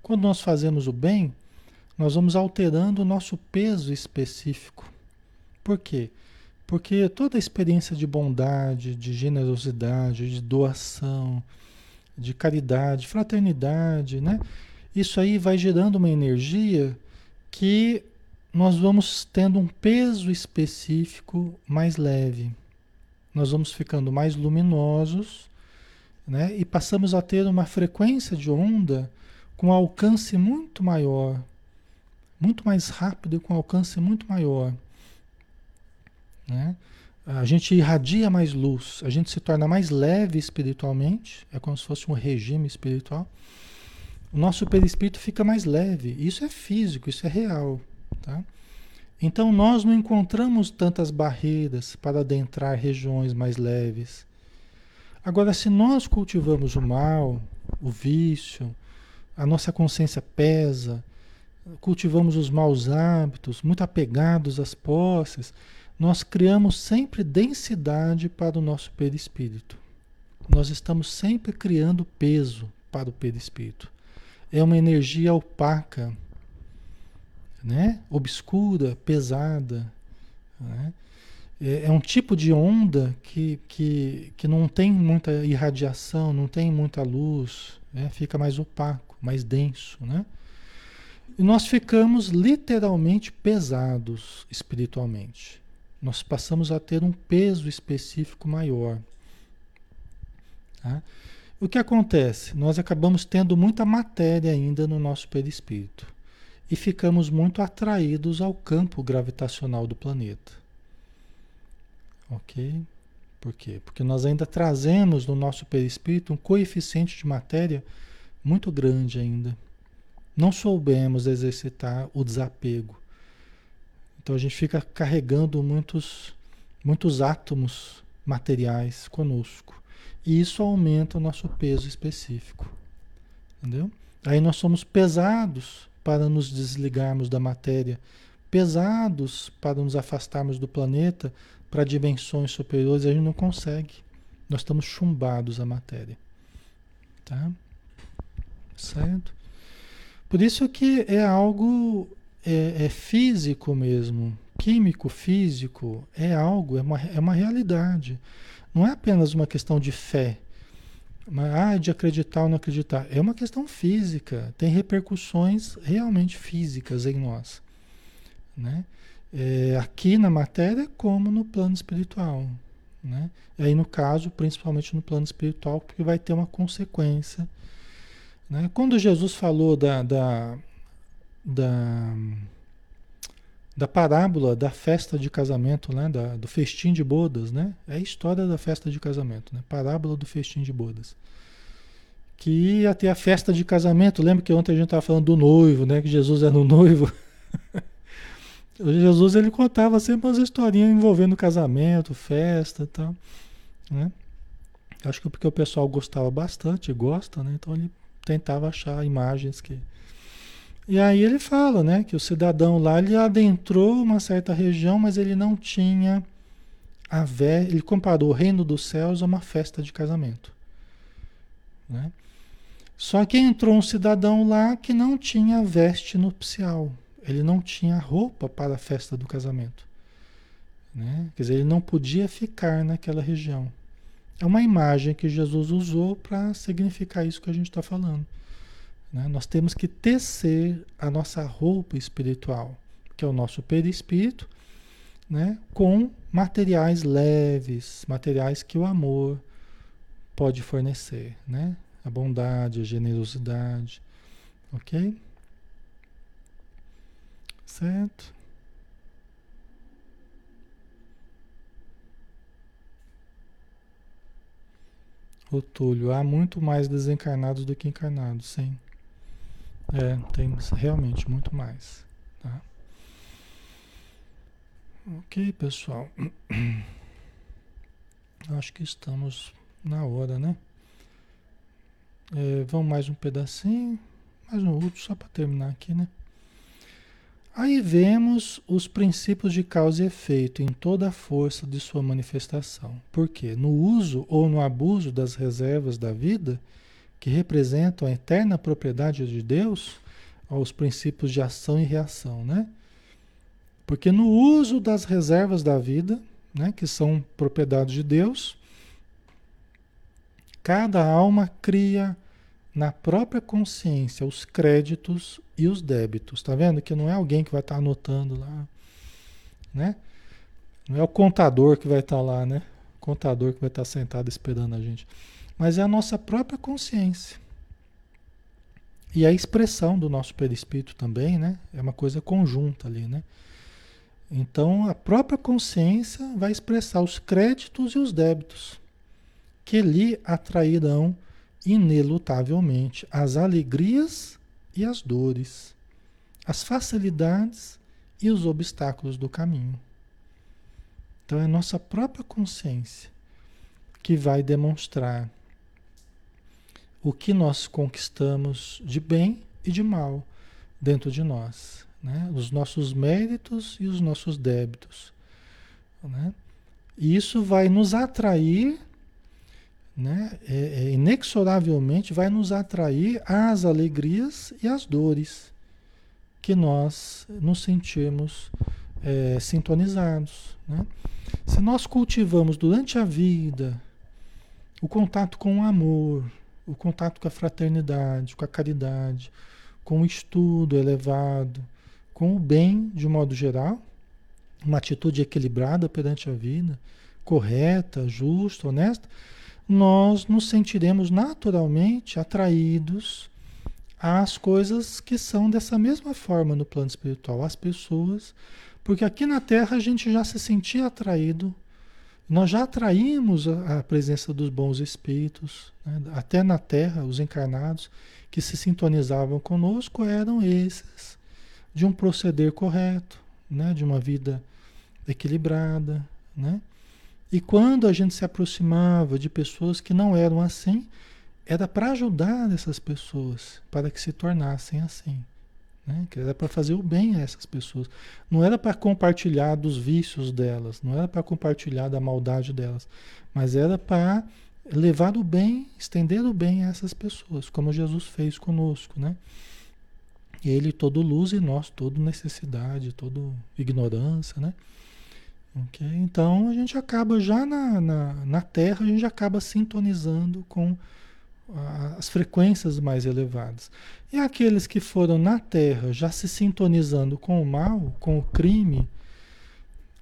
[SPEAKER 1] Quando nós fazemos o bem, nós vamos alterando o nosso peso específico. Por quê? Porque toda a experiência de bondade, de generosidade, de doação, de caridade, fraternidade, né? Isso aí vai gerando uma energia que nós vamos tendo um peso específico mais leve. Nós vamos ficando mais luminosos, né? E passamos a ter uma frequência de onda com alcance muito maior, muito mais rápido e com alcance muito maior. Né? A gente irradia mais luz, a gente se torna mais leve espiritualmente, é como se fosse um regime espiritual. O nosso perispírito fica mais leve. Isso é físico, isso é real. Tá? Então nós não encontramos tantas barreiras para adentrar regiões mais leves. Agora, se nós cultivamos o mal, o vício, a nossa consciência pesa, cultivamos os maus hábitos, muito apegados às posses, nós criamos sempre densidade para o nosso perispírito. Nós estamos sempre criando peso para o perispírito. É uma energia opaca, né? obscura, pesada. Né? É, é um tipo de onda que, que, que não tem muita irradiação, não tem muita luz, né? fica mais opaco, mais denso. Né? Nós ficamos literalmente pesados espiritualmente. Nós passamos a ter um peso específico maior. Tá? O que acontece? Nós acabamos tendo muita matéria ainda no nosso perispírito e ficamos muito atraídos ao campo gravitacional do planeta. Ok? Por quê? Porque nós ainda trazemos no nosso perispírito um coeficiente de matéria muito grande ainda. Não soubemos exercitar o desapego. Então a gente fica carregando muitos, muitos átomos materiais conosco. E isso aumenta o nosso peso específico. Entendeu? Aí nós somos pesados para nos desligarmos da matéria, pesados para nos afastarmos do planeta para dimensões superiores, a gente não consegue. Nós estamos chumbados à matéria. Tá? Certo? Por isso que é algo é, é físico mesmo, químico, físico, é algo, é uma, é uma realidade. Não é apenas uma questão de fé, mas, ah, de acreditar ou não acreditar. É uma questão física, tem repercussões realmente físicas em nós. Né? É, aqui na matéria, como no plano espiritual. Né? Aí, no caso, principalmente no plano espiritual, porque vai ter uma consequência. Né? Quando Jesus falou da, da, da, da parábola da festa de casamento, né? da, do festim de bodas, né? é a história da festa de casamento, né? parábola do festim de bodas. Que ia ter a festa de casamento, lembra que ontem a gente estava falando do noivo, né? que Jesus era o noivo. Jesus ele contava sempre umas historinhas envolvendo casamento, festa e tal, né? Acho que porque o pessoal gostava bastante, gosta, né? Então ele tentava achar imagens que e aí ele fala, né, que o cidadão lá ele adentrou uma certa região, mas ele não tinha a vé, ele comparou o reino dos céus a uma festa de casamento, né? Só que entrou um cidadão lá que não tinha veste nupcial, ele não tinha roupa para a festa do casamento. Né? Quer dizer, ele não podia ficar naquela região. É uma imagem que Jesus usou para significar isso que a gente está falando. Né? Nós temos que tecer a nossa roupa espiritual, que é o nosso perispírito, né? com materiais leves, materiais que o amor pode fornecer. Né? A bondade, a generosidade. Ok? Certo? O Túlio, há muito mais desencarnados do que encarnados, sim. É, tem realmente muito mais. Tá? Ok, pessoal. Acho que estamos na hora, né? É, vamos mais um pedacinho, mais um último, só para terminar aqui, né? Aí vemos os princípios de causa e efeito em toda a força de sua manifestação. Porque no uso ou no abuso das reservas da vida, que representam a eterna propriedade de Deus, aos princípios de ação e reação, né? Porque no uso das reservas da vida, né, que são propriedade de Deus, cada alma cria na própria consciência os créditos e os débitos. Tá vendo? Que não é alguém que vai estar tá anotando lá, né? Não é o contador que vai estar tá lá, né? O contador que vai estar tá sentado esperando a gente. Mas é a nossa própria consciência. E a expressão do nosso perispírito também, né? É uma coisa conjunta ali, né? Então, a própria consciência vai expressar os créditos e os débitos que lhe atrairão inelutavelmente as alegrias e as dores, as facilidades e os obstáculos do caminho. Então é a nossa própria consciência que vai demonstrar o que nós conquistamos de bem e de mal dentro de nós, né? os nossos méritos e os nossos débitos. Né? E isso vai nos atrair né, é, é, inexoravelmente vai nos atrair às alegrias e às dores que nós nos sentimos é, sintonizados. Né? Se nós cultivamos durante a vida o contato com o amor, o contato com a fraternidade, com a caridade, com o estudo elevado, com o bem de modo geral, uma atitude equilibrada perante a vida, correta, justa, honesta, nós nos sentiremos naturalmente atraídos às coisas que são dessa mesma forma no plano espiritual, às pessoas, porque aqui na Terra a gente já se sentia atraído, nós já atraímos a, a presença dos bons espíritos, né? até na Terra, os encarnados que se sintonizavam conosco eram esses, de um proceder correto, né? de uma vida equilibrada, né? E quando a gente se aproximava de pessoas que não eram assim, era para ajudar essas pessoas, para que se tornassem assim. Né? Que era para fazer o bem a essas pessoas. Não era para compartilhar dos vícios delas, não era para compartilhar da maldade delas, mas era para levar o bem, estender o bem a essas pessoas, como Jesus fez conosco, né? Ele todo luz e nós todo necessidade, todo ignorância, né? Então a gente acaba já na, na, na Terra, a gente acaba sintonizando com as frequências mais elevadas. E aqueles que foram na Terra já se sintonizando com o mal, com o crime,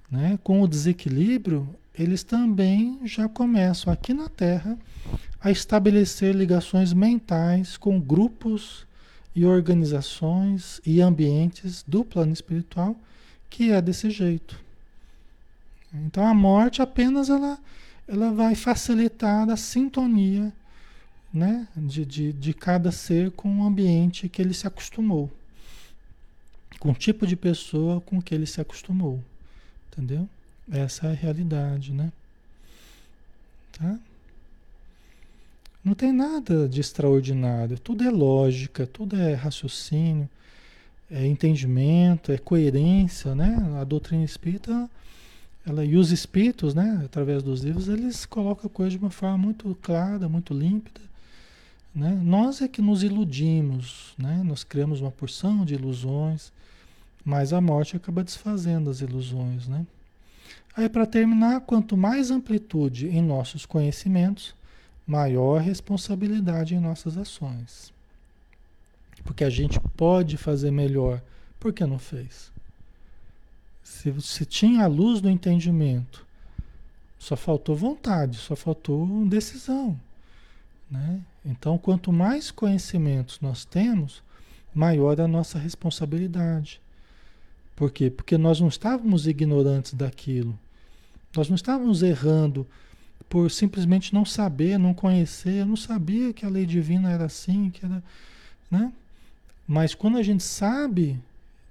[SPEAKER 1] né, com o desequilíbrio, eles também já começam aqui na Terra a estabelecer ligações mentais com grupos e organizações e ambientes do plano espiritual que é desse jeito. Então a morte apenas ela, ela vai facilitar a sintonia né, de, de, de cada ser com o ambiente que ele se acostumou, com o tipo de pessoa com que ele se acostumou, entendeu? Essa é a realidade, né? Tá? Não tem nada de extraordinário, tudo é lógica, tudo é raciocínio, é entendimento, é coerência, né? A doutrina espírita, ela, e os espíritos, né, através dos livros, eles colocam a coisa de uma forma muito clara, muito límpida, né? Nós é que nos iludimos, né? nós criamos uma porção de ilusões, mas a morte acaba desfazendo as ilusões. Né? Aí, para terminar, quanto mais amplitude em nossos conhecimentos, maior responsabilidade em nossas ações. Porque a gente pode fazer melhor, por que não fez? Se, se tinha a luz do entendimento, só faltou vontade, só faltou decisão. Né? Então, quanto mais conhecimentos nós temos, maior a nossa responsabilidade. Por quê? Porque nós não estávamos ignorantes daquilo. Nós não estávamos errando por simplesmente não saber, não conhecer. Eu não sabia que a lei divina era assim, que era, né? Mas quando a gente sabe,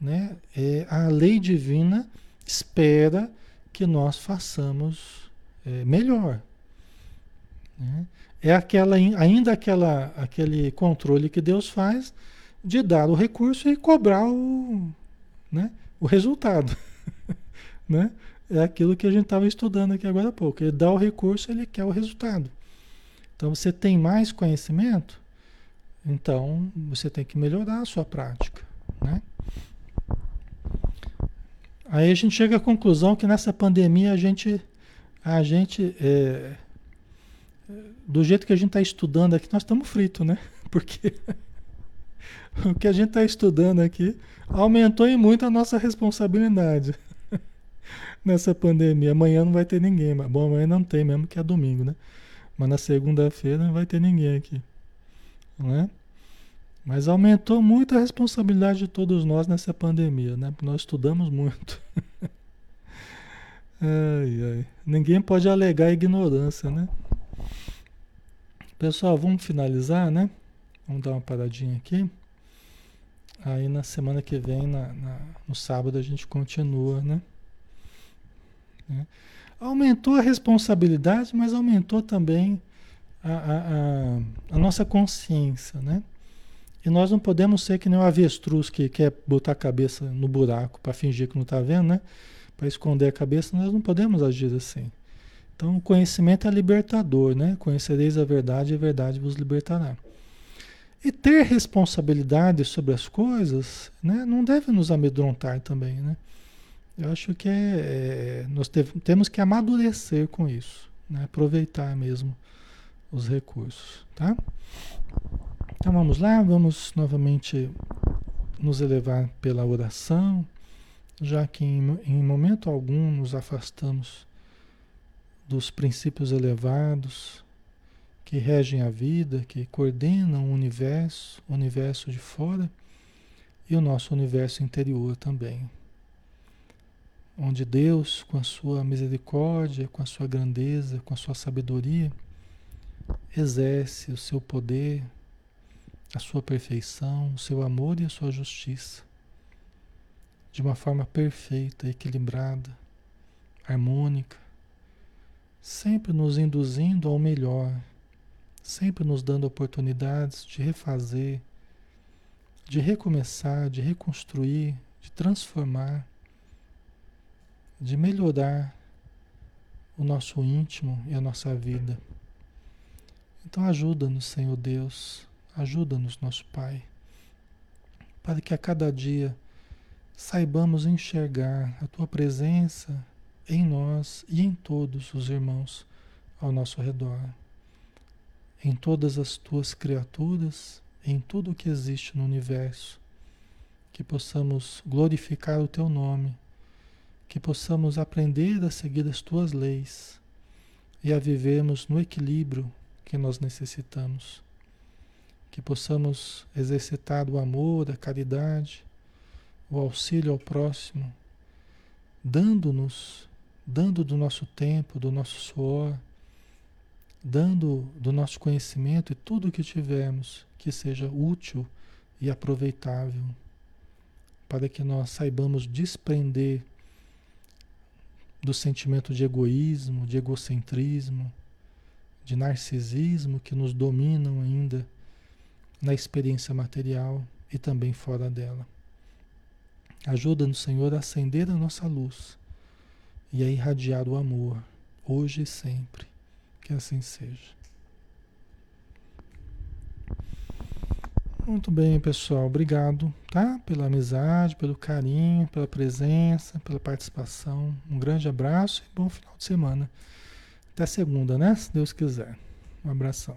[SPEAKER 1] né, é, a lei divina espera que nós façamos é, melhor. Né? é aquela, ainda aquela, aquele controle que Deus faz de dar o recurso e cobrar o, né, o resultado. né? É aquilo que a gente estava estudando aqui agora há pouco. Ele dá o recurso, ele quer o resultado. Então você tem mais conhecimento, então você tem que melhorar a sua prática. Né? Aí a gente chega à conclusão que nessa pandemia a gente, a gente é, do jeito que a gente está estudando aqui, nós estamos fritos, né? Porque o que a gente está estudando aqui aumentou em muito a nossa responsabilidade nessa pandemia. Amanhã não vai ter ninguém. Mas, bom, amanhã não tem mesmo, que é domingo, né? Mas na segunda-feira não vai ter ninguém aqui. Não é? Mas aumentou muito a responsabilidade de todos nós nessa pandemia, né? Nós estudamos muito. ai, ai. Ninguém pode alegar ignorância, né? Pessoal, vamos finalizar, né? Vamos dar uma paradinha aqui. Aí na semana que vem, na, na, no sábado, a gente continua, né? É. Aumentou a responsabilidade, mas aumentou também a, a, a, a, nossa consciência, né? E nós não podemos ser que nem o avestruz que quer botar a cabeça no buraco para fingir que não está vendo, né? Para esconder a cabeça, nós não podemos agir assim. Então, o conhecimento é libertador, né? Conhecereis a verdade e a verdade vos libertará. E ter responsabilidade sobre as coisas, né? Não deve nos amedrontar também, né? Eu acho que é, é nós temos que amadurecer com isso, né? Aproveitar mesmo os recursos, tá? Então vamos lá, vamos novamente nos elevar pela oração, já que em, em momento algum nos afastamos dos princípios elevados que regem a vida, que coordenam o universo, o universo de fora e o nosso universo interior também. Onde Deus, com a sua misericórdia, com a sua grandeza, com a sua sabedoria, exerce o seu poder, a sua perfeição, o seu amor e a sua justiça de uma forma perfeita, equilibrada, harmônica, sempre nos induzindo ao melhor, sempre nos dando oportunidades de refazer, de recomeçar, de reconstruir, de transformar, de melhorar o nosso íntimo e a nossa vida. Então ajuda-nos, Senhor Deus, ajuda-nos, nosso Pai, para que a cada dia saibamos enxergar a tua presença em nós e em todos os irmãos ao nosso redor, em todas as tuas criaturas, em tudo o que existe no universo, que possamos glorificar o teu nome, que possamos aprender a seguir as tuas leis e a vivermos no equilíbrio que nós necessitamos, que possamos exercitar o amor, a caridade, o auxílio ao próximo, dando-nos, dando do nosso tempo, do nosso suor, dando do nosso conhecimento e tudo o que tivermos que seja útil e aproveitável, para que nós saibamos desprender do sentimento de egoísmo, de egocentrismo, de narcisismo que nos dominam ainda na experiência material e também fora dela. Ajuda-nos, Senhor, a acender a nossa luz e a irradiar o amor, hoje e sempre. Que assim seja. Muito bem, pessoal. Obrigado, tá? Pela amizade, pelo carinho, pela presença, pela participação. Um grande abraço e bom final de semana. Até segunda, né? Se Deus quiser. Um abração.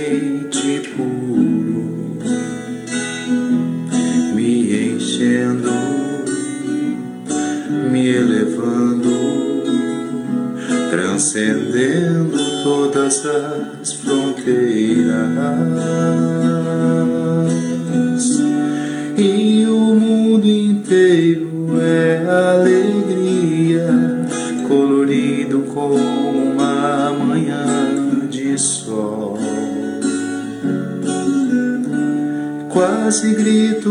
[SPEAKER 2] todas as fronteiras. E o mundo inteiro é alegria, colorido como uma manhã de sol. Quase grito